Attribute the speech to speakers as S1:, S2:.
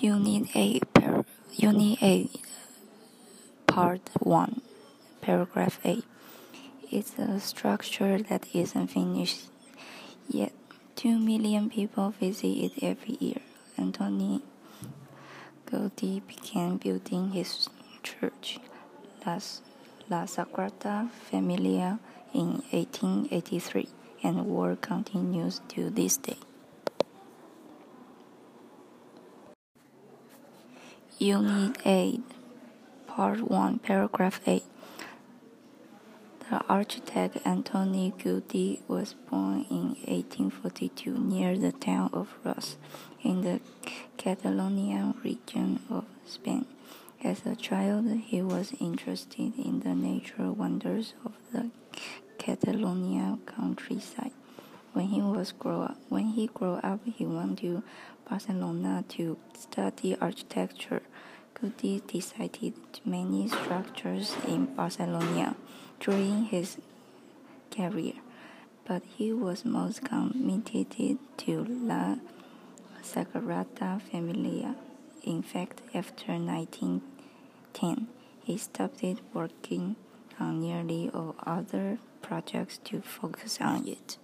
S1: Unit 8, par- Unit 8, Part 1, Paragraph 8. It's a structure that isn't finished yet. Two million people visit it every year. Antoni Gaudí began building his church, Las, La Sagrada Familia, in 1883, and work continues to this day. Unit 8, Part 1, Paragraph 8. The architect Antoni Gaudí was born in 1842 near the town of Reus in the Catalonian region of Spain. As a child, he was interested in the natural wonders of the Catalonia countryside. When he was grow up, when he grew up, he went to Barcelona to study architecture. Gaudí designed many structures in Barcelona during his career, but he was most committed to La Sagrada Familia. In fact, after 1910, he stopped working on nearly all other projects to focus on it.